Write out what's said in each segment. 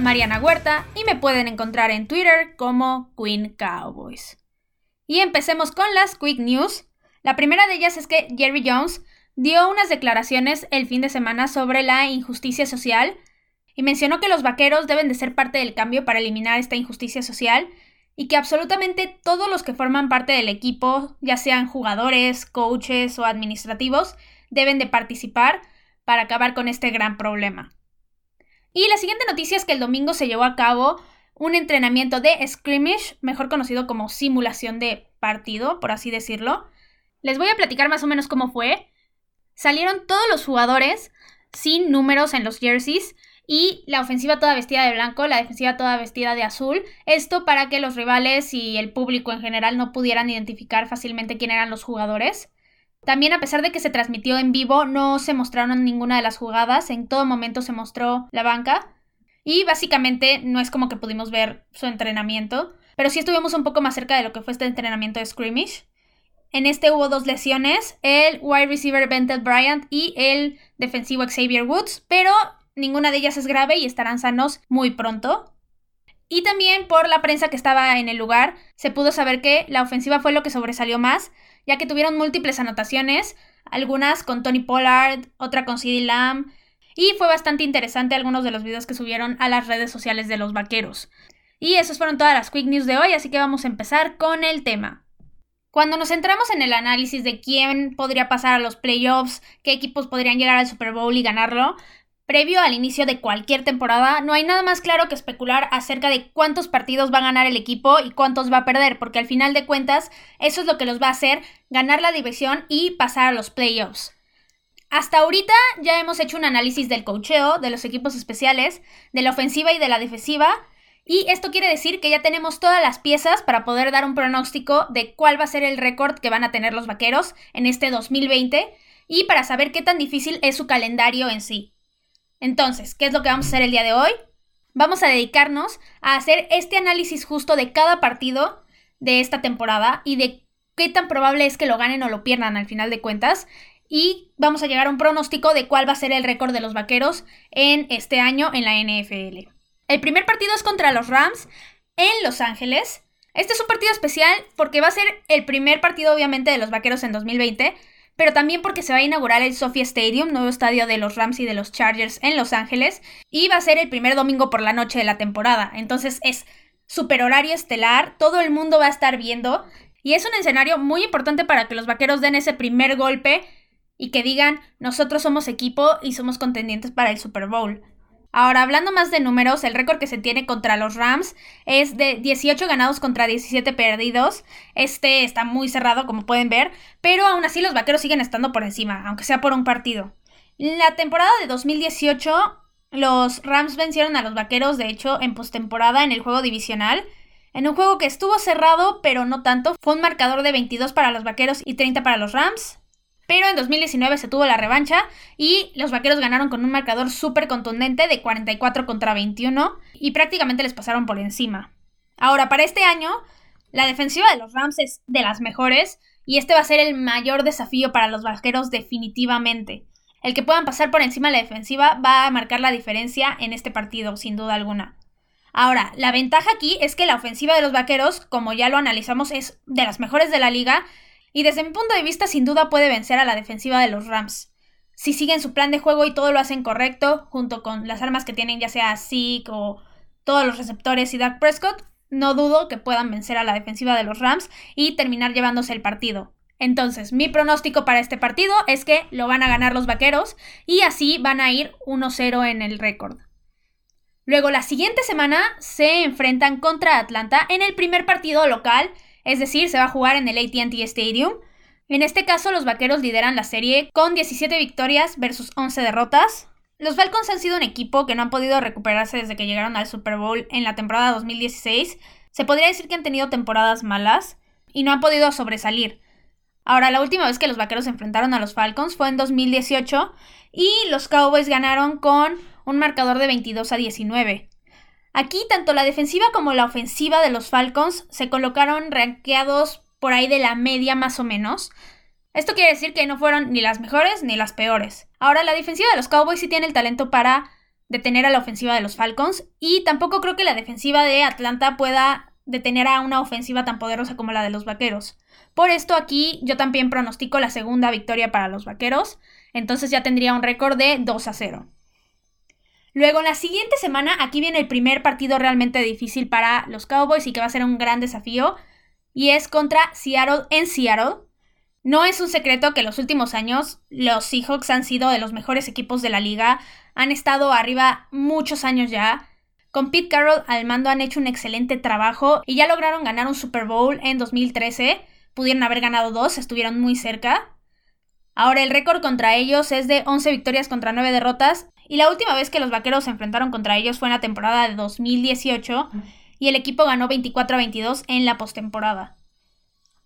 Mariana Huerta y me pueden encontrar en Twitter como Queen Cowboys. Y empecemos con las Quick News. La primera de ellas es que Jerry Jones dio unas declaraciones el fin de semana sobre la injusticia social y mencionó que los vaqueros deben de ser parte del cambio para eliminar esta injusticia social y que absolutamente todos los que forman parte del equipo, ya sean jugadores, coaches o administrativos, deben de participar para acabar con este gran problema. Y la siguiente noticia es que el domingo se llevó a cabo un entrenamiento de scrimmage, mejor conocido como simulación de partido, por así decirlo. Les voy a platicar más o menos cómo fue. Salieron todos los jugadores sin números en los jerseys y la ofensiva toda vestida de blanco, la defensiva toda vestida de azul. Esto para que los rivales y el público en general no pudieran identificar fácilmente quién eran los jugadores. También a pesar de que se transmitió en vivo, no se mostraron ninguna de las jugadas, en todo momento se mostró la banca. Y básicamente no es como que pudimos ver su entrenamiento, pero sí estuvimos un poco más cerca de lo que fue este entrenamiento de scrimmage. En este hubo dos lesiones, el wide receiver Bentel Bryant y el defensivo Xavier Woods, pero Ninguna de ellas es grave y estarán sanos muy pronto. Y también por la prensa que estaba en el lugar, se pudo saber que la ofensiva fue lo que sobresalió más, ya que tuvieron múltiples anotaciones, algunas con Tony Pollard, otra con CeeDee Lamb, y fue bastante interesante algunos de los videos que subieron a las redes sociales de los vaqueros. Y esas fueron todas las quick news de hoy, así que vamos a empezar con el tema. Cuando nos centramos en el análisis de quién podría pasar a los playoffs, qué equipos podrían llegar al Super Bowl y ganarlo, Previo al inicio de cualquier temporada, no hay nada más claro que especular acerca de cuántos partidos va a ganar el equipo y cuántos va a perder, porque al final de cuentas eso es lo que los va a hacer ganar la división y pasar a los playoffs. Hasta ahorita ya hemos hecho un análisis del cocheo, de los equipos especiales, de la ofensiva y de la defensiva, y esto quiere decir que ya tenemos todas las piezas para poder dar un pronóstico de cuál va a ser el récord que van a tener los vaqueros en este 2020 y para saber qué tan difícil es su calendario en sí. Entonces, ¿qué es lo que vamos a hacer el día de hoy? Vamos a dedicarnos a hacer este análisis justo de cada partido de esta temporada y de qué tan probable es que lo ganen o lo pierdan al final de cuentas. Y vamos a llegar a un pronóstico de cuál va a ser el récord de los vaqueros en este año en la NFL. El primer partido es contra los Rams en Los Ángeles. Este es un partido especial porque va a ser el primer partido obviamente de los vaqueros en 2020 pero también porque se va a inaugurar el Sophia Stadium, nuevo estadio de los Rams y de los Chargers en Los Ángeles, y va a ser el primer domingo por la noche de la temporada. Entonces es super horario estelar, todo el mundo va a estar viendo, y es un escenario muy importante para que los vaqueros den ese primer golpe y que digan, nosotros somos equipo y somos contendientes para el Super Bowl. Ahora, hablando más de números, el récord que se tiene contra los Rams es de 18 ganados contra 17 perdidos. Este está muy cerrado, como pueden ver, pero aún así los vaqueros siguen estando por encima, aunque sea por un partido. La temporada de 2018, los Rams vencieron a los vaqueros, de hecho, en postemporada en el juego divisional. En un juego que estuvo cerrado, pero no tanto, fue un marcador de 22 para los vaqueros y 30 para los Rams. Pero en 2019 se tuvo la revancha y los vaqueros ganaron con un marcador súper contundente de 44 contra 21 y prácticamente les pasaron por encima. Ahora, para este año, la defensiva de los Rams es de las mejores y este va a ser el mayor desafío para los vaqueros definitivamente. El que puedan pasar por encima de la defensiva va a marcar la diferencia en este partido, sin duda alguna. Ahora, la ventaja aquí es que la ofensiva de los vaqueros, como ya lo analizamos, es de las mejores de la liga y desde mi punto de vista sin duda puede vencer a la defensiva de los Rams. Si siguen su plan de juego y todo lo hacen correcto, junto con las armas que tienen ya sea Zeke o todos los receptores y Dak Prescott, no dudo que puedan vencer a la defensiva de los Rams y terminar llevándose el partido. Entonces, mi pronóstico para este partido es que lo van a ganar los Vaqueros y así van a ir 1-0 en el récord. Luego, la siguiente semana se enfrentan contra Atlanta en el primer partido local es decir, se va a jugar en el ATT Stadium. En este caso, los Vaqueros lideran la serie con 17 victorias versus 11 derrotas. Los Falcons han sido un equipo que no han podido recuperarse desde que llegaron al Super Bowl en la temporada 2016. Se podría decir que han tenido temporadas malas y no han podido sobresalir. Ahora, la última vez que los Vaqueros enfrentaron a los Falcons fue en 2018 y los Cowboys ganaron con un marcador de 22 a 19. Aquí tanto la defensiva como la ofensiva de los Falcons se colocaron rankeados por ahí de la media más o menos. Esto quiere decir que no fueron ni las mejores ni las peores. Ahora, la defensiva de los Cowboys sí tiene el talento para detener a la ofensiva de los Falcons y tampoco creo que la defensiva de Atlanta pueda detener a una ofensiva tan poderosa como la de los Vaqueros. Por esto aquí yo también pronostico la segunda victoria para los Vaqueros, entonces ya tendría un récord de 2 a 0. Luego, en la siguiente semana, aquí viene el primer partido realmente difícil para los Cowboys y que va a ser un gran desafío, y es contra Seattle en Seattle. No es un secreto que en los últimos años los Seahawks han sido de los mejores equipos de la liga, han estado arriba muchos años ya. Con Pete Carroll al mando han hecho un excelente trabajo y ya lograron ganar un Super Bowl en 2013. Pudieron haber ganado dos, estuvieron muy cerca. Ahora el récord contra ellos es de 11 victorias contra 9 derrotas y la última vez que los Vaqueros se enfrentaron contra ellos fue en la temporada de 2018 y el equipo ganó 24 a 22 en la postemporada.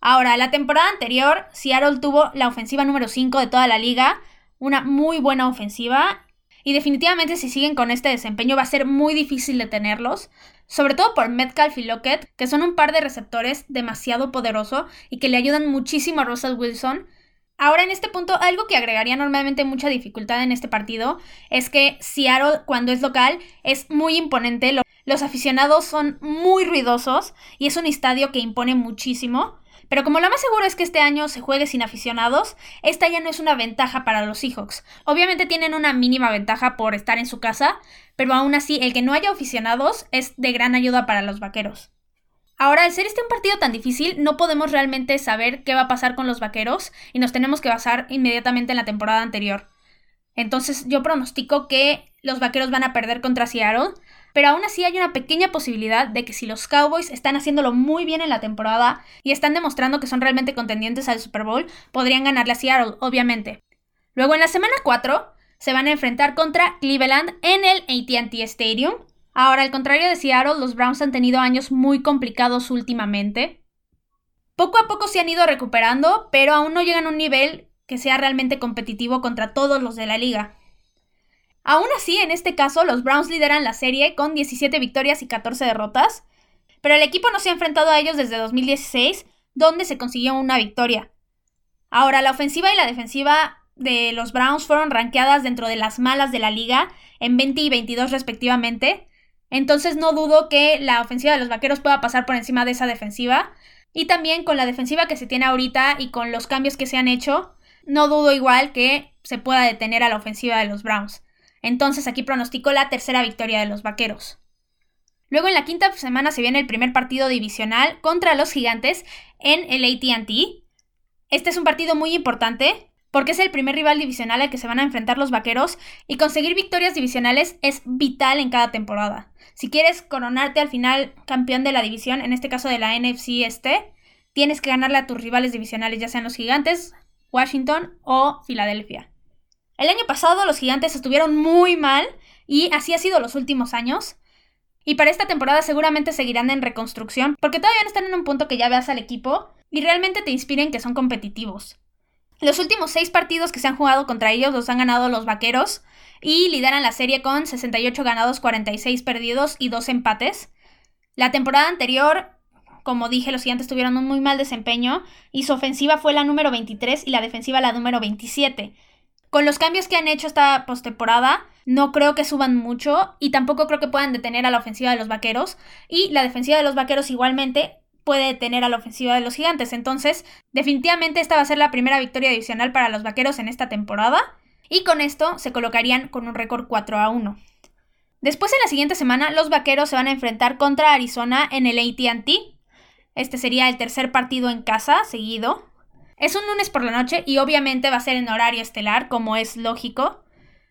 Ahora, la temporada anterior, Seattle tuvo la ofensiva número 5 de toda la liga, una muy buena ofensiva, y definitivamente si siguen con este desempeño va a ser muy difícil detenerlos, sobre todo por Metcalf y Lockett, que son un par de receptores demasiado poderoso y que le ayudan muchísimo a Russell Wilson. Ahora en este punto, algo que agregaría normalmente mucha dificultad en este partido es que Seattle cuando es local es muy imponente, los aficionados son muy ruidosos y es un estadio que impone muchísimo. Pero como lo más seguro es que este año se juegue sin aficionados, esta ya no es una ventaja para los Seahawks. Obviamente tienen una mínima ventaja por estar en su casa, pero aún así el que no haya aficionados es de gran ayuda para los vaqueros. Ahora, al ser este un partido tan difícil, no podemos realmente saber qué va a pasar con los vaqueros y nos tenemos que basar inmediatamente en la temporada anterior. Entonces yo pronostico que los vaqueros van a perder contra Seattle, pero aún así hay una pequeña posibilidad de que si los Cowboys están haciéndolo muy bien en la temporada y están demostrando que son realmente contendientes al Super Bowl, podrían ganarle a Seattle, obviamente. Luego en la semana 4 se van a enfrentar contra Cleveland en el ATT Stadium. Ahora, al contrario de Seattle, los Browns han tenido años muy complicados últimamente. Poco a poco se han ido recuperando, pero aún no llegan a un nivel que sea realmente competitivo contra todos los de la liga. Aún así, en este caso, los Browns lideran la serie con 17 victorias y 14 derrotas, pero el equipo no se ha enfrentado a ellos desde 2016, donde se consiguió una victoria. Ahora, la ofensiva y la defensiva de los Browns fueron rankeadas dentro de las malas de la liga en 20 y 22 respectivamente, entonces no dudo que la ofensiva de los Vaqueros pueda pasar por encima de esa defensiva. Y también con la defensiva que se tiene ahorita y con los cambios que se han hecho, no dudo igual que se pueda detener a la ofensiva de los Browns. Entonces aquí pronostico la tercera victoria de los Vaqueros. Luego en la quinta semana se viene el primer partido divisional contra los Gigantes en el ATT. Este es un partido muy importante porque es el primer rival divisional al que se van a enfrentar los Vaqueros y conseguir victorias divisionales es vital en cada temporada. Si quieres coronarte al final campeón de la división, en este caso de la NFC este, tienes que ganarle a tus rivales divisionales, ya sean los Gigantes, Washington o Filadelfia. El año pasado los gigantes estuvieron muy mal y así ha sido los últimos años. Y para esta temporada seguramente seguirán en reconstrucción porque todavía no están en un punto que ya veas al equipo y realmente te inspiren que son competitivos. Los últimos seis partidos que se han jugado contra ellos los han ganado los vaqueros y lideran la serie con 68 ganados, 46 perdidos y 2 empates. La temporada anterior, como dije, los gigantes tuvieron un muy mal desempeño y su ofensiva fue la número 23 y la defensiva la número 27. Con los cambios que han hecho esta postemporada, no creo que suban mucho y tampoco creo que puedan detener a la ofensiva de los vaqueros. Y la defensiva de los vaqueros igualmente puede detener a la ofensiva de los gigantes. Entonces, definitivamente esta va a ser la primera victoria adicional para los vaqueros en esta temporada. Y con esto se colocarían con un récord 4 a 1. Después en la siguiente semana, los vaqueros se van a enfrentar contra Arizona en el ATT. Este sería el tercer partido en casa seguido. Es un lunes por la noche y obviamente va a ser en horario estelar, como es lógico.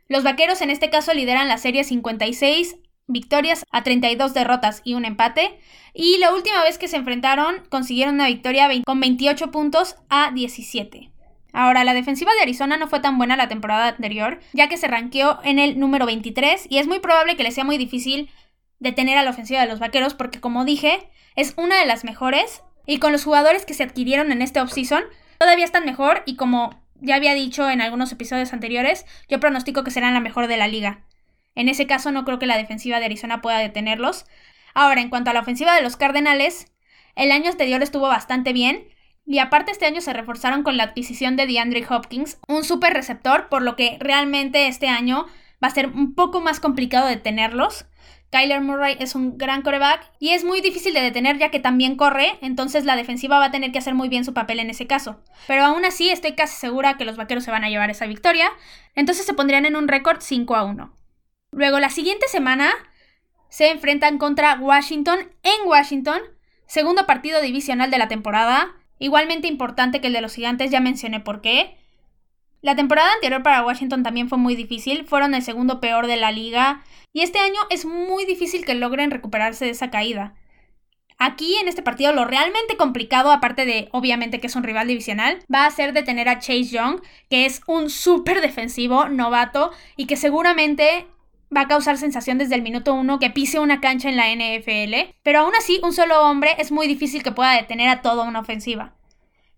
Los vaqueros en este caso lideran la serie 56 victorias a 32 derrotas y un empate. Y la última vez que se enfrentaron consiguieron una victoria con 28 puntos a 17. Ahora, la defensiva de Arizona no fue tan buena la temporada anterior, ya que se ranqueó en el número 23 y es muy probable que le sea muy difícil detener a la ofensiva de los vaqueros porque, como dije, es una de las mejores y con los jugadores que se adquirieron en este offseason todavía están mejor y como ya había dicho en algunos episodios anteriores, yo pronostico que serán la mejor de la liga. En ese caso no creo que la defensiva de Arizona pueda detenerlos. Ahora, en cuanto a la ofensiva de los Cardenales, el año anterior estuvo bastante bien Y aparte este año se reforzaron con la adquisición de DeAndre Hopkins, un super receptor, por lo que realmente este año va a ser un poco más complicado detenerlos. Kyler Murray es un gran coreback y es muy difícil de detener ya que también corre, entonces la defensiva va a tener que hacer muy bien su papel en ese caso. Pero aún así estoy casi segura que los vaqueros se van a llevar esa victoria, entonces se pondrían en un récord 5 a 1. Luego la siguiente semana se enfrentan contra Washington en Washington, segundo partido divisional de la temporada, igualmente importante que el de los gigantes, ya mencioné por qué. La temporada anterior para Washington también fue muy difícil, fueron el segundo peor de la liga y este año es muy difícil que logren recuperarse de esa caída. Aquí en este partido lo realmente complicado, aparte de obviamente que es un rival divisional, va a ser detener a Chase Young, que es un súper defensivo, novato, y que seguramente va a causar sensación desde el minuto uno que pise una cancha en la NFL, pero aún así un solo hombre es muy difícil que pueda detener a toda una ofensiva.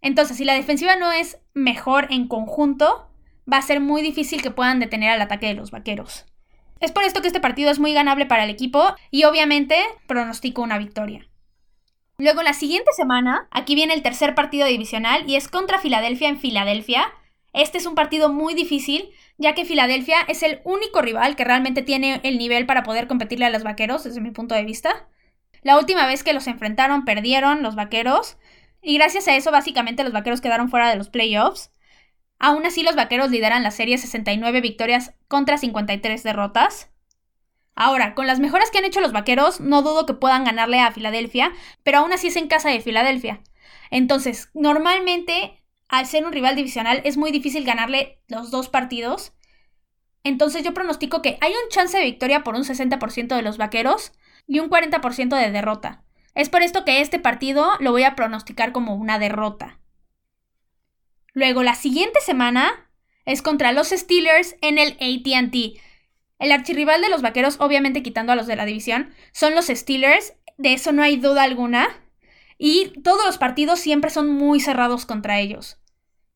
Entonces, si la defensiva no es mejor en conjunto, va a ser muy difícil que puedan detener al ataque de los vaqueros. Es por esto que este partido es muy ganable para el equipo y obviamente pronostico una victoria. Luego la siguiente semana, aquí viene el tercer partido divisional y es contra Filadelfia en Filadelfia. Este es un partido muy difícil, ya que Filadelfia es el único rival que realmente tiene el nivel para poder competirle a los vaqueros, desde mi punto de vista. La última vez que los enfrentaron perdieron los vaqueros, y gracias a eso, básicamente, los vaqueros quedaron fuera de los playoffs. Aún así, los vaqueros lideran la serie 69 victorias contra 53 derrotas. Ahora, con las mejoras que han hecho los vaqueros, no dudo que puedan ganarle a Filadelfia, pero aún así es en casa de Filadelfia. Entonces, normalmente, al ser un rival divisional, es muy difícil ganarle los dos partidos. Entonces, yo pronostico que hay un chance de victoria por un 60% de los vaqueros y un 40% de derrota. Es por esto que este partido lo voy a pronosticar como una derrota. Luego, la siguiente semana es contra los Steelers en el ATT. El archirrival de los vaqueros, obviamente quitando a los de la división, son los Steelers, de eso no hay duda alguna. Y todos los partidos siempre son muy cerrados contra ellos.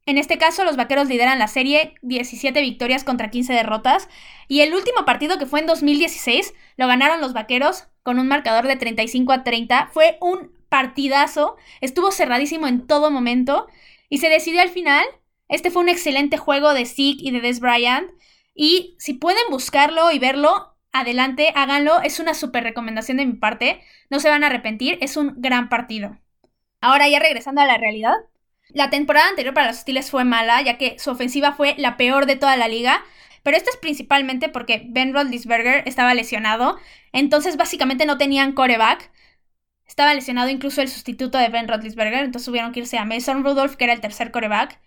En este caso, los vaqueros lideran la serie 17 victorias contra 15 derrotas. Y el último partido que fue en 2016 lo ganaron los vaqueros con un marcador de 35 a 30. Fue un partidazo, estuvo cerradísimo en todo momento y se decidió al final. Este fue un excelente juego de Zeke y de Des Bryant. Y si pueden buscarlo y verlo, adelante, háganlo. Es una súper recomendación de mi parte. No se van a arrepentir, es un gran partido. Ahora ya regresando a la realidad. La temporada anterior para los Steelers fue mala, ya que su ofensiva fue la peor de toda la liga. Pero esto es principalmente porque Ben Roethlisberger estaba lesionado, entonces básicamente no tenían coreback. Estaba lesionado incluso el sustituto de Ben Roethlisberger, entonces tuvieron que irse a Mason Rudolph, que era el tercer coreback.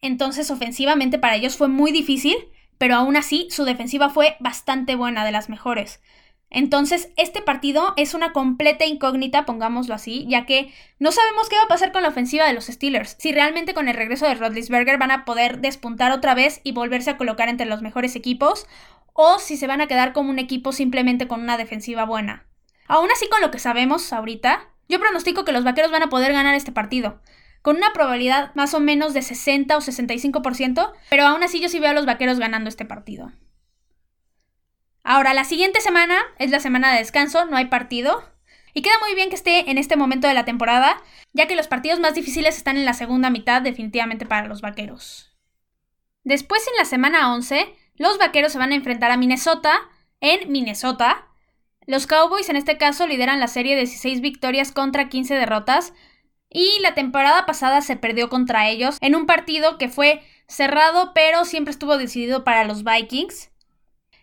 Entonces ofensivamente para ellos fue muy difícil, pero aún así su defensiva fue bastante buena, de las mejores. Entonces, este partido es una completa incógnita, pongámoslo así, ya que no sabemos qué va a pasar con la ofensiva de los Steelers. Si realmente con el regreso de Rodlisberger van a poder despuntar otra vez y volverse a colocar entre los mejores equipos, o si se van a quedar como un equipo simplemente con una defensiva buena. Aún así, con lo que sabemos ahorita, yo pronostico que los vaqueros van a poder ganar este partido con una probabilidad más o menos de 60 o 65%, pero aún así yo sí veo a los vaqueros ganando este partido. Ahora, la siguiente semana es la semana de descanso, no hay partido. Y queda muy bien que esté en este momento de la temporada, ya que los partidos más difíciles están en la segunda mitad definitivamente para los Vaqueros. Después, en la semana 11, los Vaqueros se van a enfrentar a Minnesota en Minnesota. Los Cowboys en este caso lideran la serie de 16 victorias contra 15 derrotas. Y la temporada pasada se perdió contra ellos en un partido que fue cerrado, pero siempre estuvo decidido para los Vikings.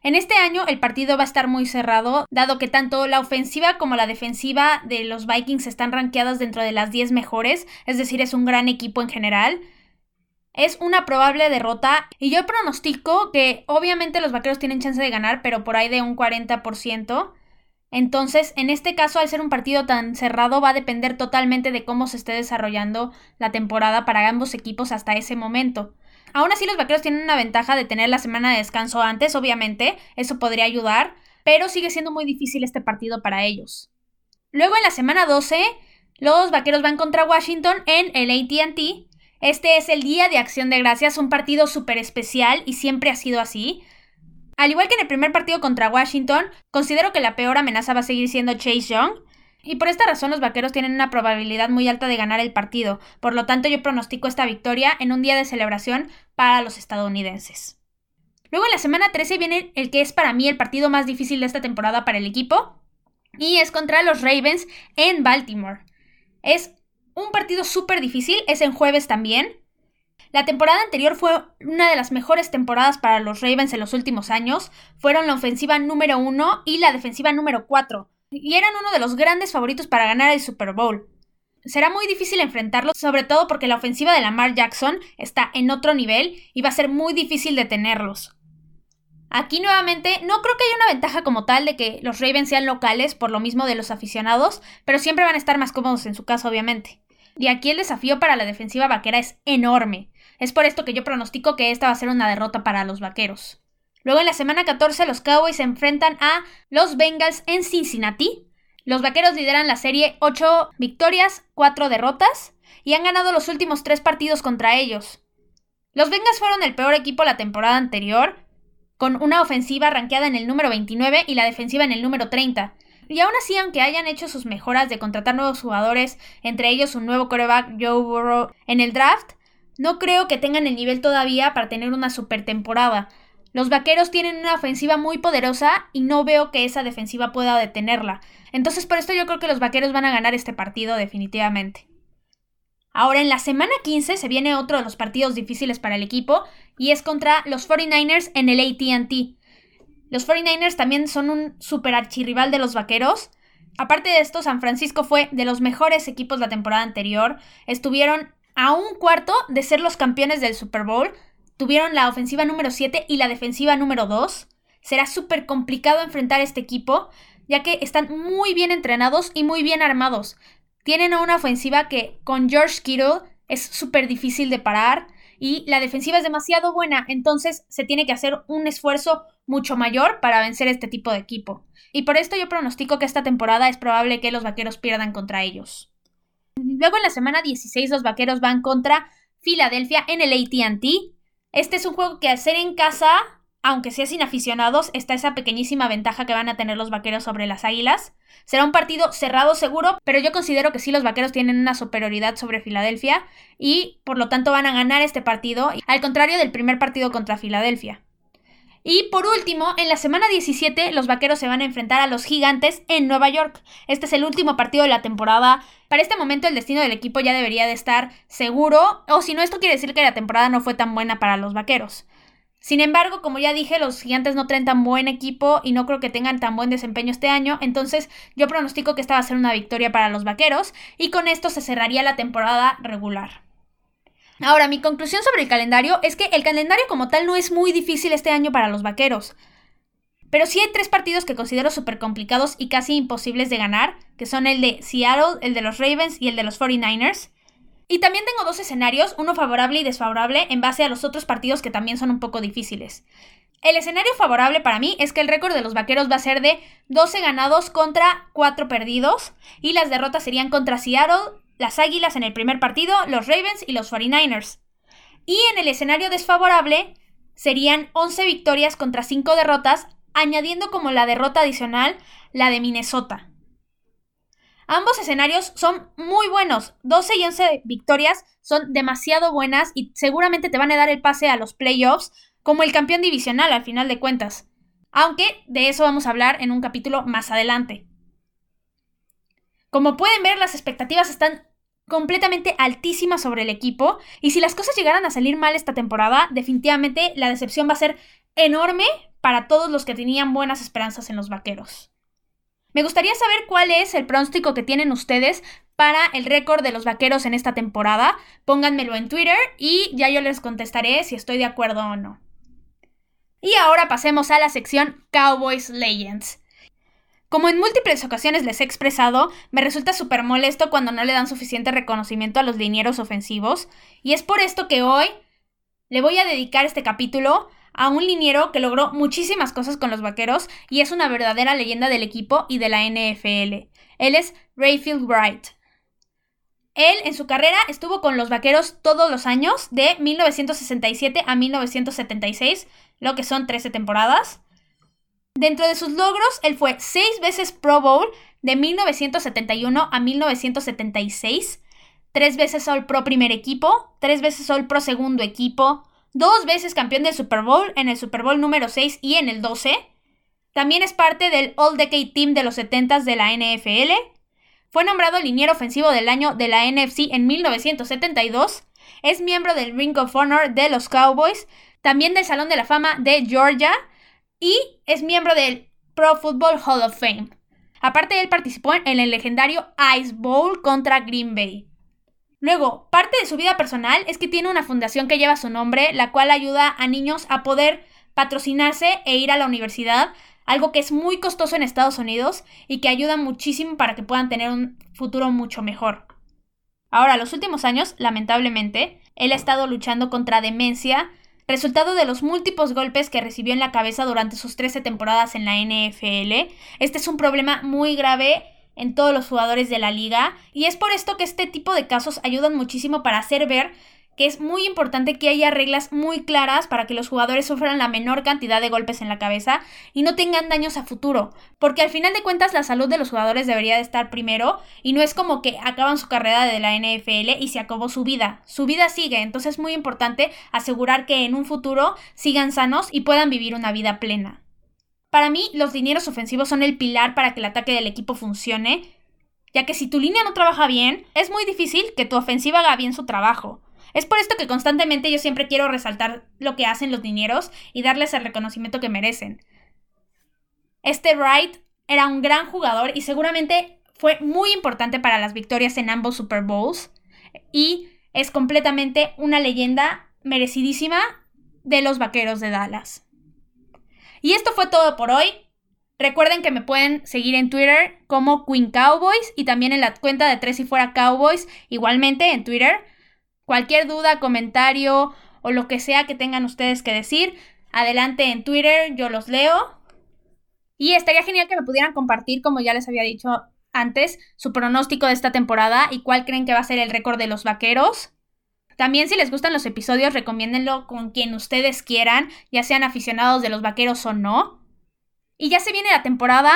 En este año el partido va a estar muy cerrado, dado que tanto la ofensiva como la defensiva de los Vikings están rankeadas dentro de las 10 mejores, es decir, es un gran equipo en general. Es una probable derrota y yo pronostico que obviamente los vaqueros tienen chance de ganar, pero por ahí de un 40%. Entonces, en este caso, al ser un partido tan cerrado, va a depender totalmente de cómo se esté desarrollando la temporada para ambos equipos hasta ese momento. Aún así, los vaqueros tienen una ventaja de tener la semana de descanso antes, obviamente, eso podría ayudar, pero sigue siendo muy difícil este partido para ellos. Luego en la semana 12, los vaqueros van contra Washington en el ATT. Este es el Día de Acción de Gracias, un partido súper especial y siempre ha sido así. Al igual que en el primer partido contra Washington, considero que la peor amenaza va a seguir siendo Chase Young. Y por esta razón los vaqueros tienen una probabilidad muy alta de ganar el partido. Por lo tanto, yo pronostico esta victoria en un día de celebración para los estadounidenses. Luego en la semana 13 viene el que es para mí el partido más difícil de esta temporada para el equipo. Y es contra los Ravens en Baltimore. Es un partido súper difícil, es en jueves también. La temporada anterior fue una de las mejores temporadas para los Ravens en los últimos años. Fueron la ofensiva número uno y la defensiva número cuatro. Y eran uno de los grandes favoritos para ganar el Super Bowl. Será muy difícil enfrentarlos, sobre todo porque la ofensiva de Lamar Jackson está en otro nivel y va a ser muy difícil detenerlos. Aquí nuevamente no creo que haya una ventaja como tal de que los Ravens sean locales por lo mismo de los aficionados, pero siempre van a estar más cómodos en su casa obviamente. Y aquí el desafío para la defensiva vaquera es enorme. Es por esto que yo pronostico que esta va a ser una derrota para los vaqueros. Luego en la semana 14 los Cowboys se enfrentan a los Bengals en Cincinnati. Los vaqueros lideran la serie 8 victorias, 4 derrotas y han ganado los últimos 3 partidos contra ellos. Los Bengals fueron el peor equipo la temporada anterior, con una ofensiva rankeada en el número 29 y la defensiva en el número 30. Y aún así, aunque hayan hecho sus mejoras de contratar nuevos jugadores, entre ellos un nuevo coreback Joe Burrow en el draft, no creo que tengan el nivel todavía para tener una super temporada. Los vaqueros tienen una ofensiva muy poderosa y no veo que esa defensiva pueda detenerla. Entonces por esto yo creo que los vaqueros van a ganar este partido definitivamente. Ahora en la semana 15 se viene otro de los partidos difíciles para el equipo y es contra los 49ers en el ATT. Los 49ers también son un super archirrival de los vaqueros. Aparte de esto, San Francisco fue de los mejores equipos la temporada anterior. Estuvieron a un cuarto de ser los campeones del Super Bowl, tuvieron la ofensiva número 7 y la defensiva número 2. Será súper complicado enfrentar este equipo, ya que están muy bien entrenados y muy bien armados. Tienen una ofensiva que con George Kittle es súper difícil de parar y la defensiva es demasiado buena, entonces se tiene que hacer un esfuerzo mucho mayor para vencer este tipo de equipo. Y por esto yo pronostico que esta temporada es probable que los vaqueros pierdan contra ellos. Luego en la semana 16 los vaqueros van contra Filadelfia en el ATT. Este es un juego que al ser en casa, aunque sea sin aficionados, está esa pequeñísima ventaja que van a tener los vaqueros sobre las águilas. Será un partido cerrado seguro, pero yo considero que sí los vaqueros tienen una superioridad sobre Filadelfia y por lo tanto van a ganar este partido, al contrario del primer partido contra Filadelfia. Y por último, en la semana 17 los Vaqueros se van a enfrentar a los Gigantes en Nueva York. Este es el último partido de la temporada. Para este momento el destino del equipo ya debería de estar seguro, o si no, esto quiere decir que la temporada no fue tan buena para los Vaqueros. Sin embargo, como ya dije, los Gigantes no traen tan buen equipo y no creo que tengan tan buen desempeño este año, entonces yo pronostico que esta va a ser una victoria para los Vaqueros y con esto se cerraría la temporada regular. Ahora, mi conclusión sobre el calendario es que el calendario como tal no es muy difícil este año para los vaqueros. Pero sí hay tres partidos que considero súper complicados y casi imposibles de ganar, que son el de Seattle, el de los Ravens y el de los 49ers. Y también tengo dos escenarios, uno favorable y desfavorable, en base a los otros partidos que también son un poco difíciles. El escenario favorable para mí es que el récord de los vaqueros va a ser de 12 ganados contra 4 perdidos, y las derrotas serían contra Seattle, las Águilas en el primer partido, los Ravens y los 49ers. Y en el escenario desfavorable serían 11 victorias contra 5 derrotas, añadiendo como la derrota adicional la de Minnesota. Ambos escenarios son muy buenos. 12 y 11 victorias son demasiado buenas y seguramente te van a dar el pase a los playoffs como el campeón divisional al final de cuentas. Aunque de eso vamos a hablar en un capítulo más adelante. Como pueden ver, las expectativas están completamente altísima sobre el equipo. Y si las cosas llegaran a salir mal esta temporada, definitivamente la decepción va a ser enorme para todos los que tenían buenas esperanzas en los vaqueros. Me gustaría saber cuál es el pronóstico que tienen ustedes para el récord de los vaqueros en esta temporada. Pónganmelo en Twitter y ya yo les contestaré si estoy de acuerdo o no. Y ahora pasemos a la sección Cowboys Legends. Como en múltiples ocasiones les he expresado, me resulta súper molesto cuando no le dan suficiente reconocimiento a los linieros ofensivos, y es por esto que hoy le voy a dedicar este capítulo a un liniero que logró muchísimas cosas con los vaqueros y es una verdadera leyenda del equipo y de la NFL. Él es Rayfield Wright. Él en su carrera estuvo con los vaqueros todos los años, de 1967 a 1976, lo que son 13 temporadas. Dentro de sus logros, él fue seis veces Pro Bowl, de 1971 a 1976, tres veces All Pro primer equipo, tres veces All Pro segundo equipo, dos veces campeón del Super Bowl en el Super Bowl número 6 y en el 12. También es parte del All Decade Team de los 70s de la NFL. Fue nombrado liniero ofensivo del año de la NFC en 1972. Es miembro del Ring of Honor de los Cowboys, también del Salón de la Fama de Georgia y es miembro del Pro Football Hall of Fame. Aparte, él participó en el legendario Ice Bowl contra Green Bay. Luego, parte de su vida personal es que tiene una fundación que lleva su nombre, la cual ayuda a niños a poder patrocinarse e ir a la universidad, algo que es muy costoso en Estados Unidos y que ayuda muchísimo para que puedan tener un futuro mucho mejor. Ahora, los últimos años, lamentablemente, él ha estado luchando contra demencia, resultado de los múltiples golpes que recibió en la cabeza durante sus 13 temporadas en la NFL. Este es un problema muy grave en todos los jugadores de la liga y es por esto que este tipo de casos ayudan muchísimo para hacer ver que es muy importante que haya reglas muy claras para que los jugadores sufran la menor cantidad de golpes en la cabeza y no tengan daños a futuro, porque al final de cuentas la salud de los jugadores debería de estar primero y no es como que acaban su carrera de la NFL y se acabó su vida, su vida sigue, entonces es muy importante asegurar que en un futuro sigan sanos y puedan vivir una vida plena. Para mí, los dineros ofensivos son el pilar para que el ataque del equipo funcione, ya que si tu línea no trabaja bien, es muy difícil que tu ofensiva haga bien su trabajo. Es por esto que constantemente yo siempre quiero resaltar lo que hacen los dineros y darles el reconocimiento que merecen. Este Wright era un gran jugador y seguramente fue muy importante para las victorias en ambos Super Bowls y es completamente una leyenda merecidísima de los Vaqueros de Dallas. Y esto fue todo por hoy. Recuerden que me pueden seguir en Twitter como Queen Cowboys y también en la cuenta de Tres y Fuera Cowboys, igualmente en Twitter. Cualquier duda, comentario o lo que sea que tengan ustedes que decir, adelante en Twitter, yo los leo. Y estaría genial que me pudieran compartir, como ya les había dicho antes, su pronóstico de esta temporada y cuál creen que va a ser el récord de los vaqueros. También si les gustan los episodios, recomiéndenlo con quien ustedes quieran, ya sean aficionados de los vaqueros o no. Y ya se viene la temporada,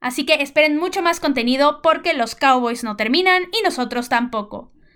así que esperen mucho más contenido porque los Cowboys no terminan y nosotros tampoco.